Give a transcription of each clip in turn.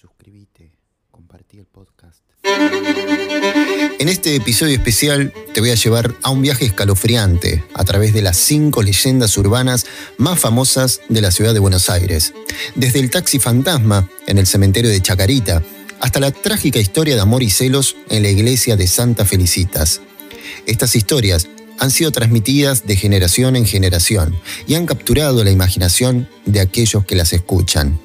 suscríbete, compartí el podcast. En este episodio especial te voy a llevar a un viaje escalofriante a través de las cinco leyendas urbanas más famosas de la ciudad de Buenos Aires. Desde el taxi fantasma en el cementerio de Chacarita hasta la trágica historia de amor y celos en la iglesia de Santa Felicitas. Estas historias han sido transmitidas de generación en generación y han capturado la imaginación de aquellos que las escuchan.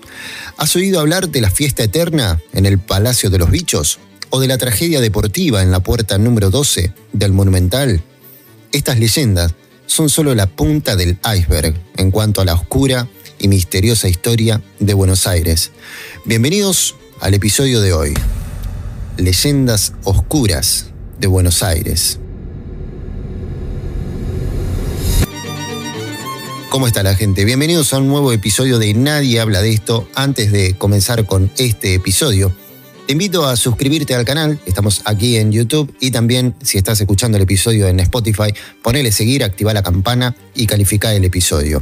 ¿Has oído hablar de la fiesta eterna en el Palacio de los Bichos? ¿O de la tragedia deportiva en la puerta número 12 del Monumental? Estas leyendas son solo la punta del iceberg en cuanto a la oscura y misteriosa historia de Buenos Aires. Bienvenidos al episodio de hoy. Leyendas oscuras de Buenos Aires. ¿Cómo está la gente? Bienvenidos a un nuevo episodio de Nadie habla de esto. Antes de comenzar con este episodio, te invito a suscribirte al canal. Estamos aquí en YouTube y también si estás escuchando el episodio en Spotify, ponele seguir, activa la campana y califica el episodio.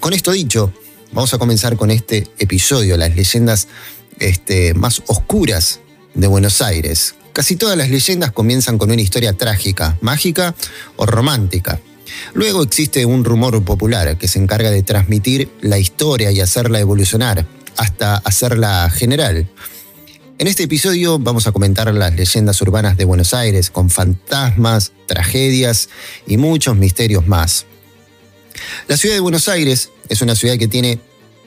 Con esto dicho, vamos a comenzar con este episodio, las leyendas este, más oscuras de Buenos Aires. Casi todas las leyendas comienzan con una historia trágica, mágica o romántica. Luego existe un rumor popular que se encarga de transmitir la historia y hacerla evolucionar hasta hacerla general. En este episodio vamos a comentar las leyendas urbanas de Buenos Aires con fantasmas, tragedias y muchos misterios más. La ciudad de Buenos Aires es una ciudad que tiene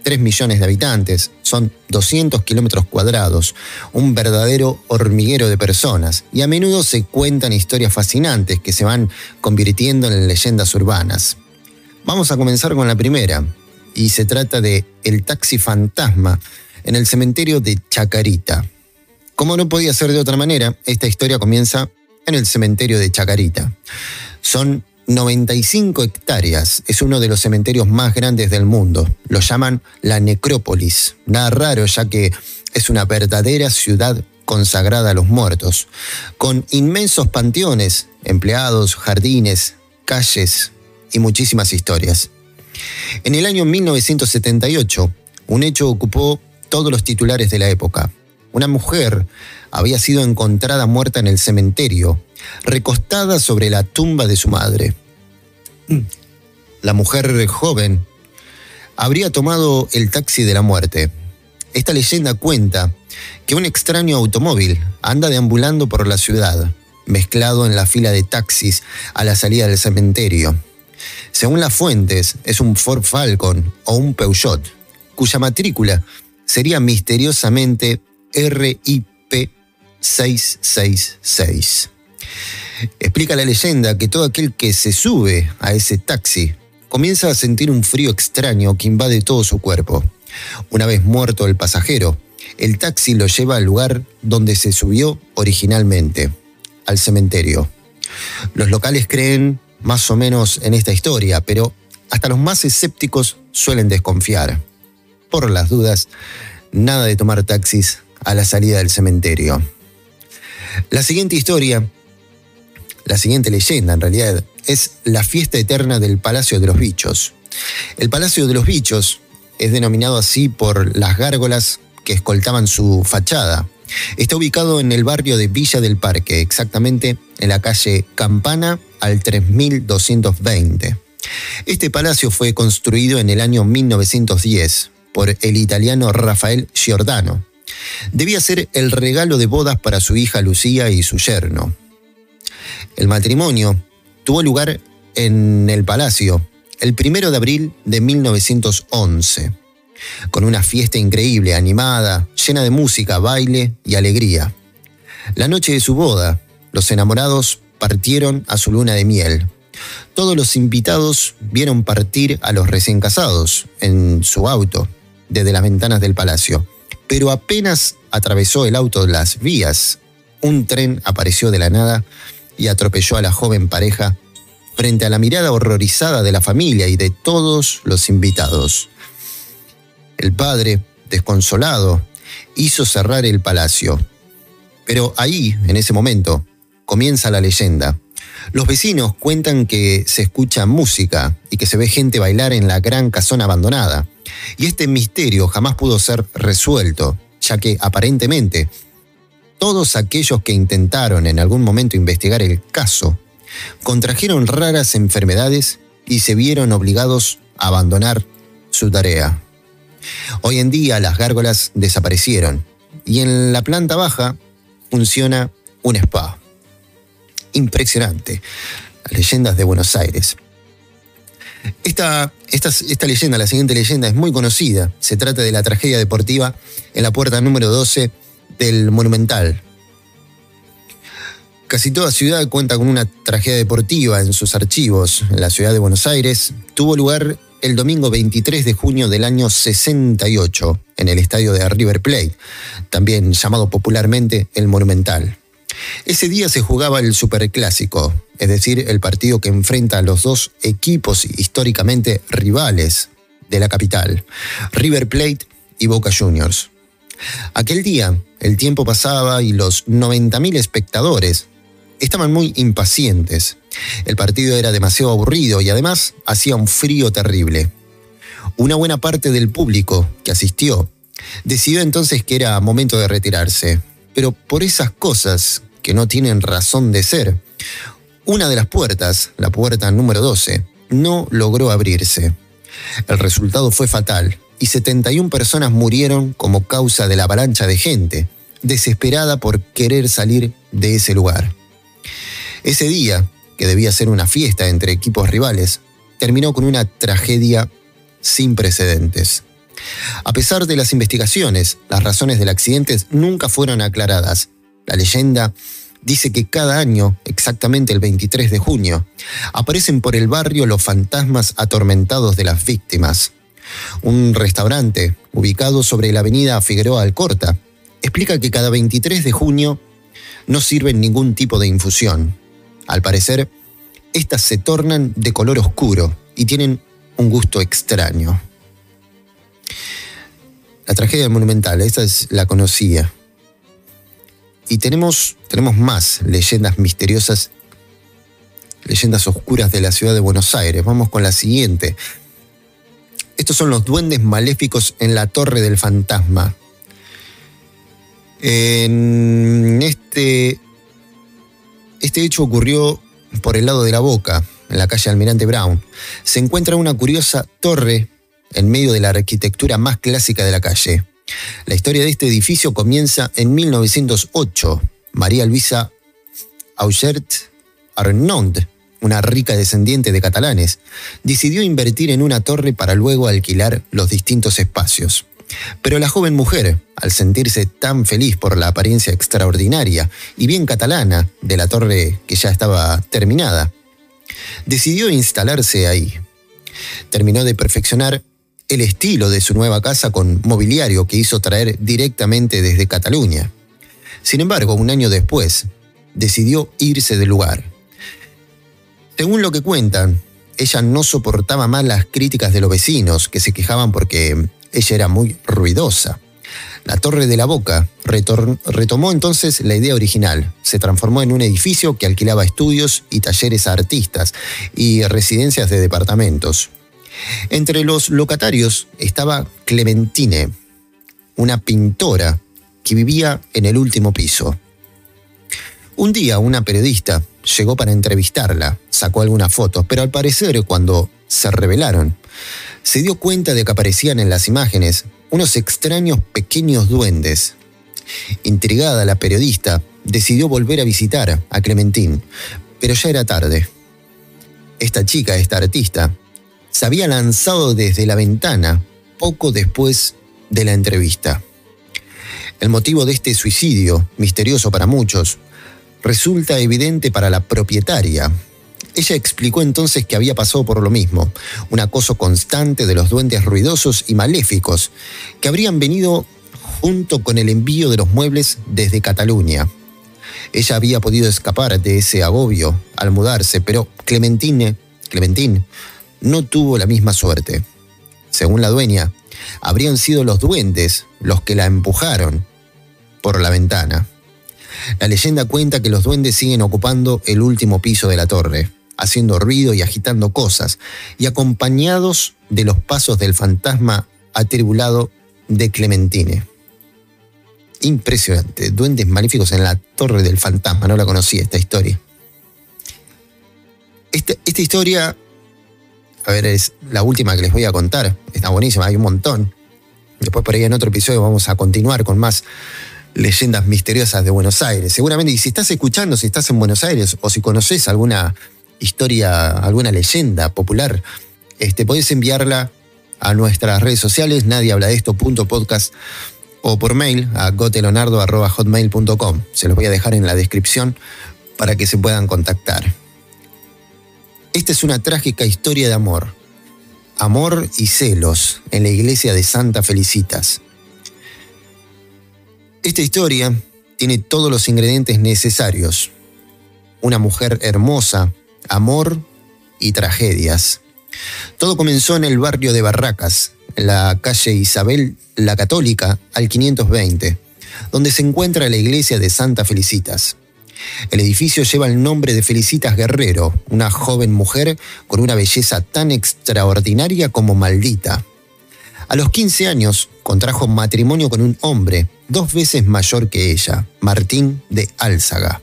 3 millones de habitantes, son 200 kilómetros cuadrados, un verdadero hormiguero de personas, y a menudo se cuentan historias fascinantes que se van convirtiendo en leyendas urbanas. Vamos a comenzar con la primera, y se trata de El taxi fantasma en el cementerio de Chacarita. Como no podía ser de otra manera, esta historia comienza en el cementerio de Chacarita. Son 95 hectáreas. Es uno de los cementerios más grandes del mundo. Lo llaman la necrópolis. Nada raro ya que es una verdadera ciudad consagrada a los muertos, con inmensos panteones, empleados, jardines, calles y muchísimas historias. En el año 1978, un hecho ocupó todos los titulares de la época. Una mujer había sido encontrada muerta en el cementerio, recostada sobre la tumba de su madre. La mujer joven habría tomado el taxi de la muerte. Esta leyenda cuenta que un extraño automóvil anda deambulando por la ciudad, mezclado en la fila de taxis a la salida del cementerio. Según las fuentes, es un Ford Falcon o un Peugeot, cuya matrícula sería misteriosamente RIP 666. Explica la leyenda que todo aquel que se sube a ese taxi comienza a sentir un frío extraño que invade todo su cuerpo. Una vez muerto el pasajero, el taxi lo lleva al lugar donde se subió originalmente, al cementerio. Los locales creen más o menos en esta historia, pero hasta los más escépticos suelen desconfiar. Por las dudas, nada de tomar taxis a la salida del cementerio. La siguiente historia, la siguiente leyenda en realidad, es la fiesta eterna del Palacio de los Bichos. El Palacio de los Bichos es denominado así por las gárgolas que escoltaban su fachada. Está ubicado en el barrio de Villa del Parque, exactamente en la calle Campana al 3220. Este palacio fue construido en el año 1910 por el italiano Rafael Giordano. Debía ser el regalo de bodas para su hija Lucía y su yerno. El matrimonio tuvo lugar en el palacio el primero de abril de 1911, con una fiesta increíble, animada, llena de música, baile y alegría. La noche de su boda, los enamorados partieron a su luna de miel. Todos los invitados vieron partir a los recién casados en su auto desde las ventanas del palacio. Pero apenas atravesó el auto las vías, un tren apareció de la nada y atropelló a la joven pareja frente a la mirada horrorizada de la familia y de todos los invitados. El padre, desconsolado, hizo cerrar el palacio. Pero ahí, en ese momento, comienza la leyenda. Los vecinos cuentan que se escucha música y que se ve gente bailar en la gran casona abandonada. Y este misterio jamás pudo ser resuelto, ya que aparentemente todos aquellos que intentaron en algún momento investigar el caso contrajeron raras enfermedades y se vieron obligados a abandonar su tarea. Hoy en día las gárgolas desaparecieron y en la planta baja funciona un spa. Impresionante. Las leyendas de Buenos Aires. Esta, esta, leyenda, la siguiente leyenda, es muy conocida. Se trata de la tragedia deportiva en la puerta número 12 del Monumental. Casi toda ciudad cuenta con una tragedia deportiva en sus archivos. En la ciudad de Buenos Aires tuvo lugar el domingo 23 de junio del año 68 en el estadio de River Plate, también llamado popularmente el Monumental. Ese día se jugaba el Superclásico, es decir, el partido que enfrenta a los dos equipos históricamente rivales de la capital, River Plate y Boca Juniors. Aquel día, el tiempo pasaba y los 90.000 espectadores estaban muy impacientes. El partido era demasiado aburrido y además hacía un frío terrible. Una buena parte del público que asistió decidió entonces que era momento de retirarse, pero por esas cosas que no tienen razón de ser, una de las puertas, la puerta número 12, no logró abrirse. El resultado fue fatal y 71 personas murieron como causa de la avalancha de gente, desesperada por querer salir de ese lugar. Ese día, que debía ser una fiesta entre equipos rivales, terminó con una tragedia sin precedentes. A pesar de las investigaciones, las razones del accidente nunca fueron aclaradas. La leyenda dice que cada año, exactamente el 23 de junio, aparecen por el barrio los fantasmas atormentados de las víctimas. Un restaurante, ubicado sobre la avenida Figueroa Alcorta, explica que cada 23 de junio no sirven ningún tipo de infusión. Al parecer, estas se tornan de color oscuro y tienen un gusto extraño. La tragedia monumental, esta es la conocía. Y tenemos, tenemos más leyendas misteriosas, leyendas oscuras de la ciudad de Buenos Aires. Vamos con la siguiente. Estos son los duendes maléficos en la Torre del Fantasma. En este este hecho ocurrió por el lado de la Boca, en la calle Almirante Brown. Se encuentra una curiosa torre en medio de la arquitectura más clásica de la calle. La historia de este edificio comienza en 1908. María Luisa Augert Arnaud, una rica descendiente de catalanes, decidió invertir en una torre para luego alquilar los distintos espacios. Pero la joven mujer, al sentirse tan feliz por la apariencia extraordinaria y bien catalana de la torre que ya estaba terminada, decidió instalarse ahí. Terminó de perfeccionar el estilo de su nueva casa con mobiliario que hizo traer directamente desde Cataluña. Sin embargo, un año después, decidió irse del lugar. Según lo que cuentan, ella no soportaba más las críticas de los vecinos que se quejaban porque ella era muy ruidosa. La Torre de la Boca retomó entonces la idea original. Se transformó en un edificio que alquilaba estudios y talleres a artistas y residencias de departamentos. Entre los locatarios estaba Clementine, una pintora que vivía en el último piso. Un día una periodista llegó para entrevistarla, sacó algunas fotos, pero al parecer cuando se revelaron, se dio cuenta de que aparecían en las imágenes unos extraños pequeños duendes. Intrigada la periodista decidió volver a visitar a Clementine, pero ya era tarde. Esta chica, esta artista, se había lanzado desde la ventana poco después de la entrevista. El motivo de este suicidio, misterioso para muchos, resulta evidente para la propietaria, ella explicó entonces que había pasado por lo mismo, un acoso constante de los duendes ruidosos y maléficos, que habrían venido junto con el envío de los muebles desde Cataluña. Ella había podido escapar de ese agobio al mudarse, pero Clementine, Clementine no tuvo la misma suerte. Según la dueña, habrían sido los duendes los que la empujaron por la ventana. La leyenda cuenta que los duendes siguen ocupando el último piso de la torre haciendo ruido y agitando cosas, y acompañados de los pasos del fantasma atribulado de Clementine. Impresionante. Duendes maléficos en la Torre del Fantasma. No la conocía esta historia. Esta, esta historia, a ver, es la última que les voy a contar. Está buenísima, hay un montón. Después por ahí en otro episodio vamos a continuar con más leyendas misteriosas de Buenos Aires. Seguramente, y si estás escuchando, si estás en Buenos Aires o si conoces alguna historia, alguna leyenda popular, este, podés enviarla a nuestras redes sociales, nadie habla de esto, punto podcast, o por mail a gotelonardo.hotmail.com. Se los voy a dejar en la descripción para que se puedan contactar. Esta es una trágica historia de amor. Amor y celos en la iglesia de Santa Felicitas. Esta historia tiene todos los ingredientes necesarios. Una mujer hermosa, amor y tragedias. Todo comenzó en el barrio de Barracas, en la calle Isabel la Católica, al 520, donde se encuentra la iglesia de Santa Felicitas. El edificio lleva el nombre de Felicitas Guerrero, una joven mujer con una belleza tan extraordinaria como maldita. A los 15 años contrajo matrimonio con un hombre dos veces mayor que ella, Martín de Álzaga.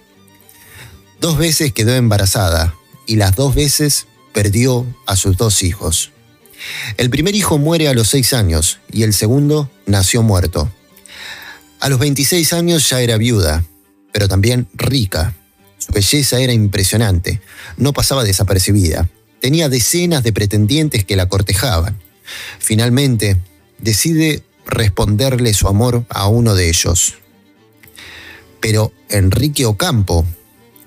Dos veces quedó embarazada y las dos veces perdió a sus dos hijos. El primer hijo muere a los seis años y el segundo nació muerto. A los 26 años ya era viuda, pero también rica. Su belleza era impresionante, no pasaba desapercibida. Tenía decenas de pretendientes que la cortejaban. Finalmente, decide responderle su amor a uno de ellos. Pero Enrique Ocampo,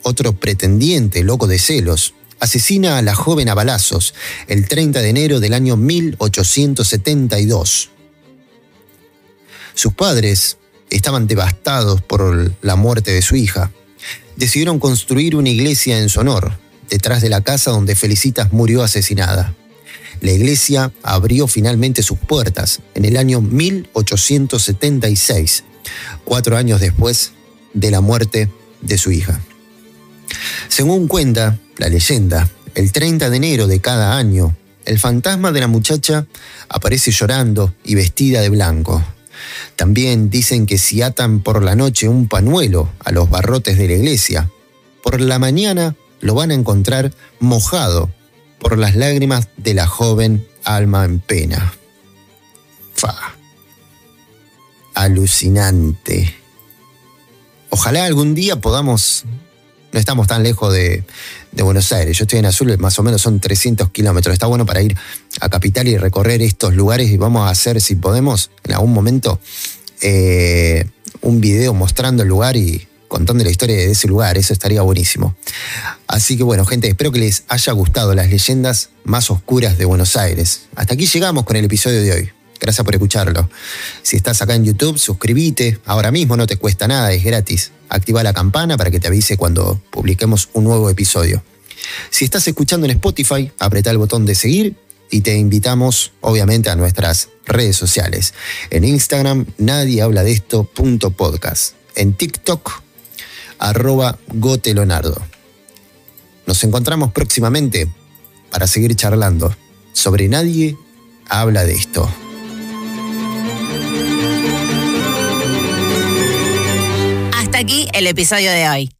otro pretendiente loco de celos, asesina a la joven a balazos el 30 de enero del año 1872. Sus padres estaban devastados por la muerte de su hija. Decidieron construir una iglesia en su honor, detrás de la casa donde Felicitas murió asesinada. La iglesia abrió finalmente sus puertas en el año 1876, cuatro años después de la muerte de su hija. Según cuenta la leyenda, el 30 de enero de cada año, el fantasma de la muchacha aparece llorando y vestida de blanco. También dicen que si atan por la noche un pañuelo a los barrotes de la iglesia, por la mañana lo van a encontrar mojado por las lágrimas de la joven alma en pena. Fa. Alucinante. Ojalá algún día podamos no estamos tan lejos de, Buenos Aires. Yo estoy en Azul, más o menos son 300 kilómetros. Está bueno para ir a Capital y recorrer estos lugares y vamos a hacer, si podemos, en algún momento, eh, un video mostrando el lugar y contando la historia de ese lugar. Eso estaría buenísimo. Así que bueno, gente, espero que les haya gustado las leyendas más oscuras de Buenos Aires. Hasta aquí llegamos con el episodio de hoy. Gracias por escucharlo. Si estás acá en YouTube, suscríbete. Ahora mismo no te cuesta nada, es gratis. Activa la campana para que te avise cuando publiquemos un nuevo episodio. Si estás escuchando en Spotify, apreta el botón de seguir y te invitamos, obviamente, a nuestras redes sociales. En Instagram, nadie habla de esto, punto podcast. En TikTok, arroba gotelonardo. Nos encontramos próximamente para seguir charlando sobre nadie habla de esto. aquí el episodio de hoy.